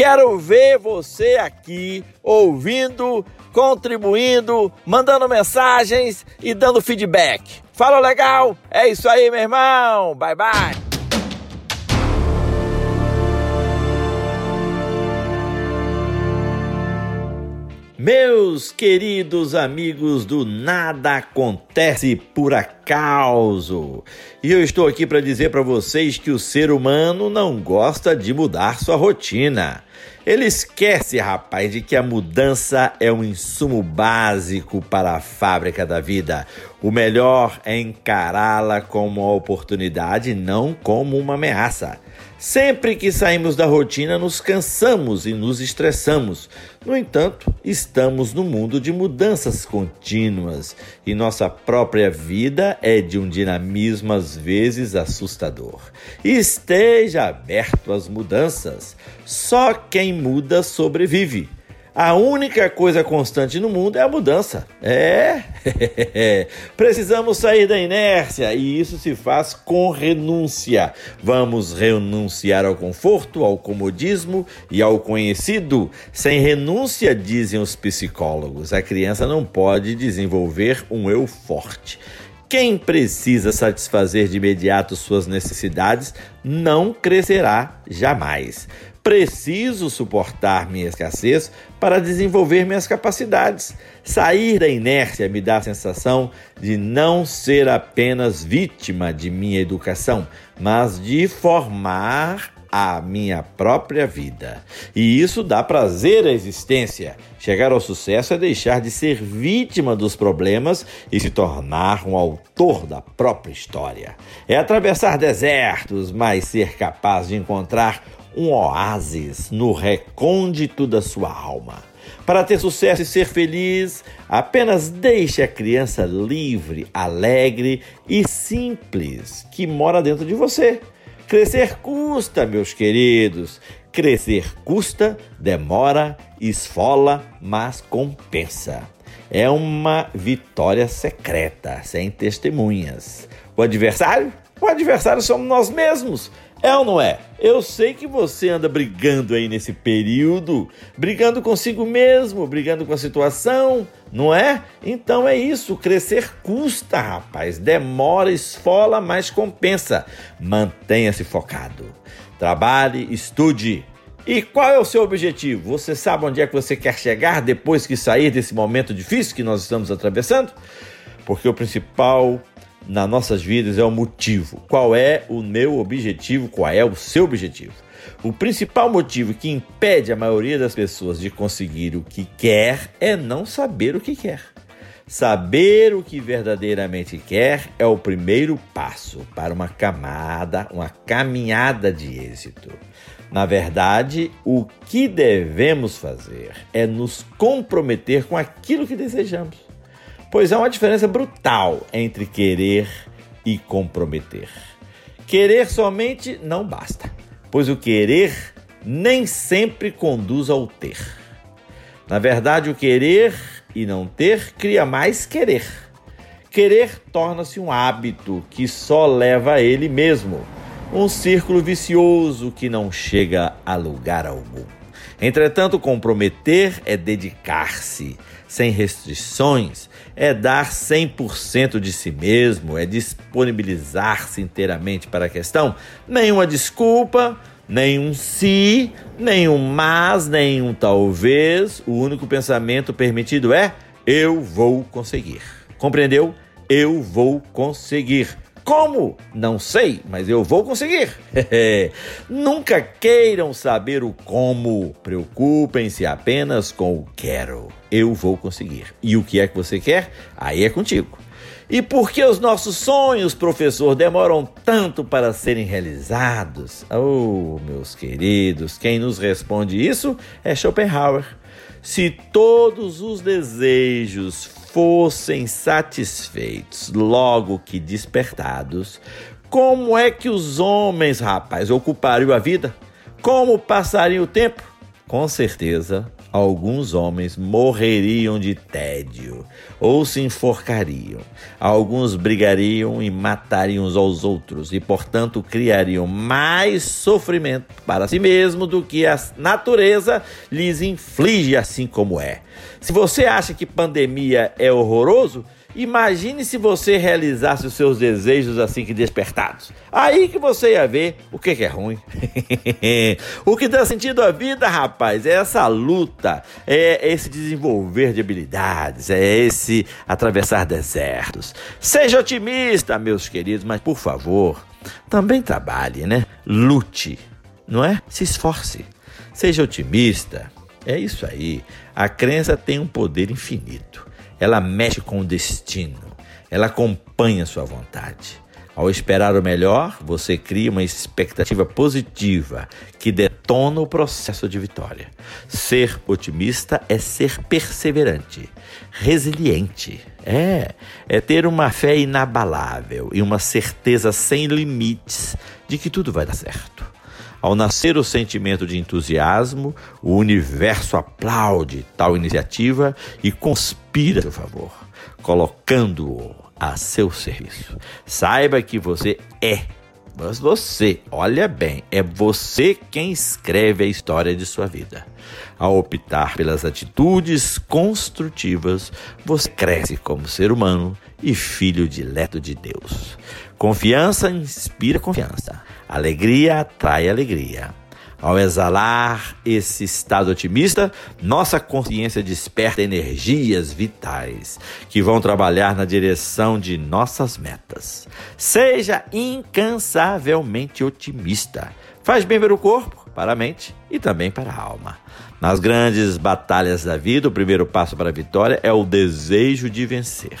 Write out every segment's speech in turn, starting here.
Quero ver você aqui ouvindo, contribuindo, mandando mensagens e dando feedback. Fala legal? É isso aí, meu irmão. Bye bye. Meus queridos amigos do Nada Acontece por Acaso, e eu estou aqui para dizer para vocês que o ser humano não gosta de mudar sua rotina. Ele esquece, rapaz, de que a mudança é um insumo básico para a fábrica da vida. O melhor é encará-la como uma oportunidade, não como uma ameaça. Sempre que saímos da rotina, nos cansamos e nos estressamos. No entanto, estamos no mundo de mudanças contínuas e nossa própria vida é de um dinamismo às vezes assustador. Esteja aberto às mudanças. Só quem muda sobrevive. A única coisa constante no mundo é a mudança. É, precisamos sair da inércia e isso se faz com renúncia. Vamos renunciar ao conforto, ao comodismo e ao conhecido. Sem renúncia, dizem os psicólogos, a criança não pode desenvolver um eu forte. Quem precisa satisfazer de imediato suas necessidades não crescerá jamais. Preciso suportar minha escassez para desenvolver minhas capacidades. Sair da inércia me dá a sensação de não ser apenas vítima de minha educação, mas de formar a minha própria vida. E isso dá prazer à existência. Chegar ao sucesso é deixar de ser vítima dos problemas e se tornar um autor da própria história. É atravessar desertos, mas ser capaz de encontrar um oásis no recôndito da sua alma. Para ter sucesso e ser feliz, apenas deixe a criança livre, alegre e simples que mora dentro de você. Crescer custa, meus queridos. Crescer custa, demora, esfola, mas compensa. É uma vitória secreta, sem testemunhas. O adversário? O adversário somos nós mesmos. É ou não é? Eu sei que você anda brigando aí nesse período, brigando consigo mesmo, brigando com a situação, não é? Então é isso, crescer custa, rapaz. Demora, esfola, mas compensa. Mantenha-se focado. Trabalhe, estude. E qual é o seu objetivo? Você sabe onde é que você quer chegar depois que sair desse momento difícil que nós estamos atravessando? Porque o principal nas nossas vidas é o motivo. Qual é o meu objetivo? Qual é o seu objetivo? O principal motivo que impede a maioria das pessoas de conseguir o que quer é não saber o que quer. Saber o que verdadeiramente quer é o primeiro passo para uma camada, uma caminhada de êxito. Na verdade, o que devemos fazer é nos comprometer com aquilo que desejamos pois há uma diferença brutal entre querer e comprometer. Querer somente não basta, pois o querer nem sempre conduz ao ter. Na verdade, o querer e não ter cria mais querer. Querer torna-se um hábito que só leva a ele mesmo, um círculo vicioso que não chega a lugar algum. Entretanto, comprometer é dedicar-se, sem restrições, é dar 100% de si mesmo, é disponibilizar-se inteiramente para a questão. Nenhuma desculpa, nenhum se, nenhum mas, nenhum talvez. O único pensamento permitido é: eu vou conseguir. Compreendeu? Eu vou conseguir. Como? Não sei, mas eu vou conseguir. Nunca queiram saber o como. Preocupem-se apenas com o quero. Eu vou conseguir. E o que é que você quer? Aí é contigo. E por que os nossos sonhos, professor, demoram tanto para serem realizados? Oh, meus queridos, quem nos responde isso é Schopenhauer. Se todos os desejos fossem satisfeitos logo que despertados, como é que os homens, rapaz, ocupariam a vida? Como passariam o tempo? Com certeza alguns homens morreriam de tédio ou se enforcariam. Alguns brigariam e matariam uns aos outros e, portanto, criariam mais sofrimento para si mesmo do que a natureza lhes inflige, assim como é. Se você acha que pandemia é horroroso, Imagine se você realizasse os seus desejos assim que despertados. Aí que você ia ver o que, é ruim. o que dá sentido à vida, rapaz, é essa luta, é esse desenvolver de habilidades, é esse atravessar desertos. Seja otimista, meus queridos, mas por favor, também trabalhe, né? Lute, não é? Se esforce. Seja otimista. É isso aí. A crença tem um poder infinito ela mexe com o destino, ela acompanha sua vontade. Ao esperar o melhor, você cria uma expectativa positiva que detona o processo de vitória. Ser otimista é ser perseverante, resiliente. É, é ter uma fé inabalável e uma certeza sem limites de que tudo vai dar certo. Ao nascer o sentimento de entusiasmo, o universo aplaude tal iniciativa e conspira a seu favor, colocando-o a seu serviço. Saiba que você é, mas você, olha bem, é você quem escreve a história de sua vida. Ao optar pelas atitudes construtivas, você cresce como ser humano e filho dileto de Deus. Confiança inspira confiança. Alegria atrai alegria. Ao exalar esse estado otimista, nossa consciência desperta energias vitais que vão trabalhar na direção de nossas metas. Seja incansavelmente otimista. Faz bem para o corpo, para a mente e também para a alma. Nas grandes batalhas da vida, o primeiro passo para a vitória é o desejo de vencer.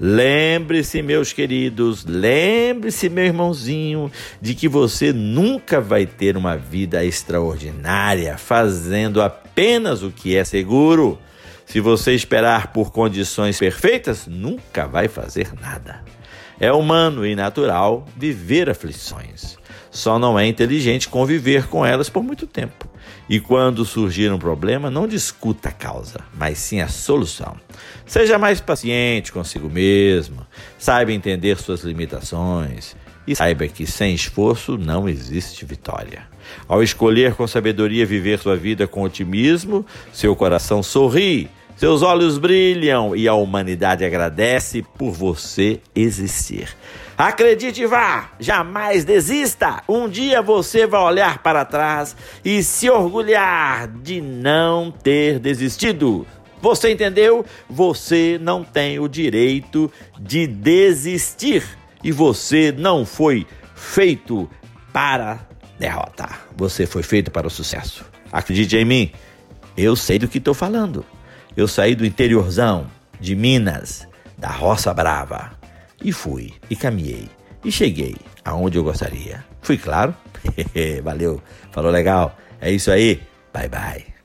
Lembre-se, meus queridos, lembre-se, meu irmãozinho, de que você nunca vai ter uma vida extraordinária fazendo apenas o que é seguro. Se você esperar por condições perfeitas, nunca vai fazer nada. É humano e natural viver aflições. Só não é inteligente conviver com elas por muito tempo. E quando surgir um problema, não discuta a causa, mas sim a solução. Seja mais paciente consigo mesmo, saiba entender suas limitações e saiba que sem esforço não existe vitória. Ao escolher com sabedoria viver sua vida com otimismo, seu coração sorri, seus olhos brilham e a humanidade agradece por você existir. Acredite vá, jamais desista. Um dia você vai olhar para trás e se orgulhar de não ter desistido. Você entendeu? Você não tem o direito de desistir e você não foi feito para derrotar. Você foi feito para o sucesso. Acredite em mim, eu sei do que estou falando. Eu saí do interiorzão de Minas, da Roça Brava e fui, e caminhei, e cheguei aonde eu gostaria. Fui claro? Valeu, falou legal. É isso aí. Bye bye.